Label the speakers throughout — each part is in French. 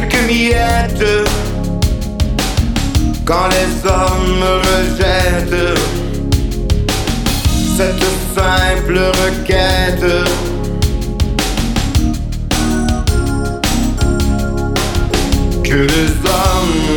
Speaker 1: reste que quand les hommes rejettent cette simple requête. Que les hommes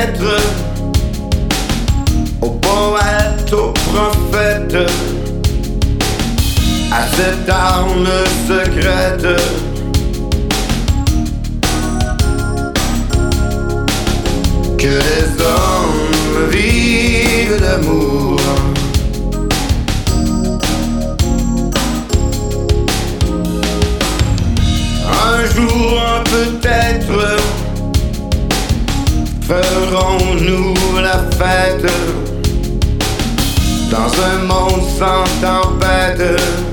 Speaker 1: fenêtres aux poètes, aux prophètes, à cette arme secrète. Que les hommes vivent d'amour. Un jour, ferons-nous la fête? Dans un monde sans tempête.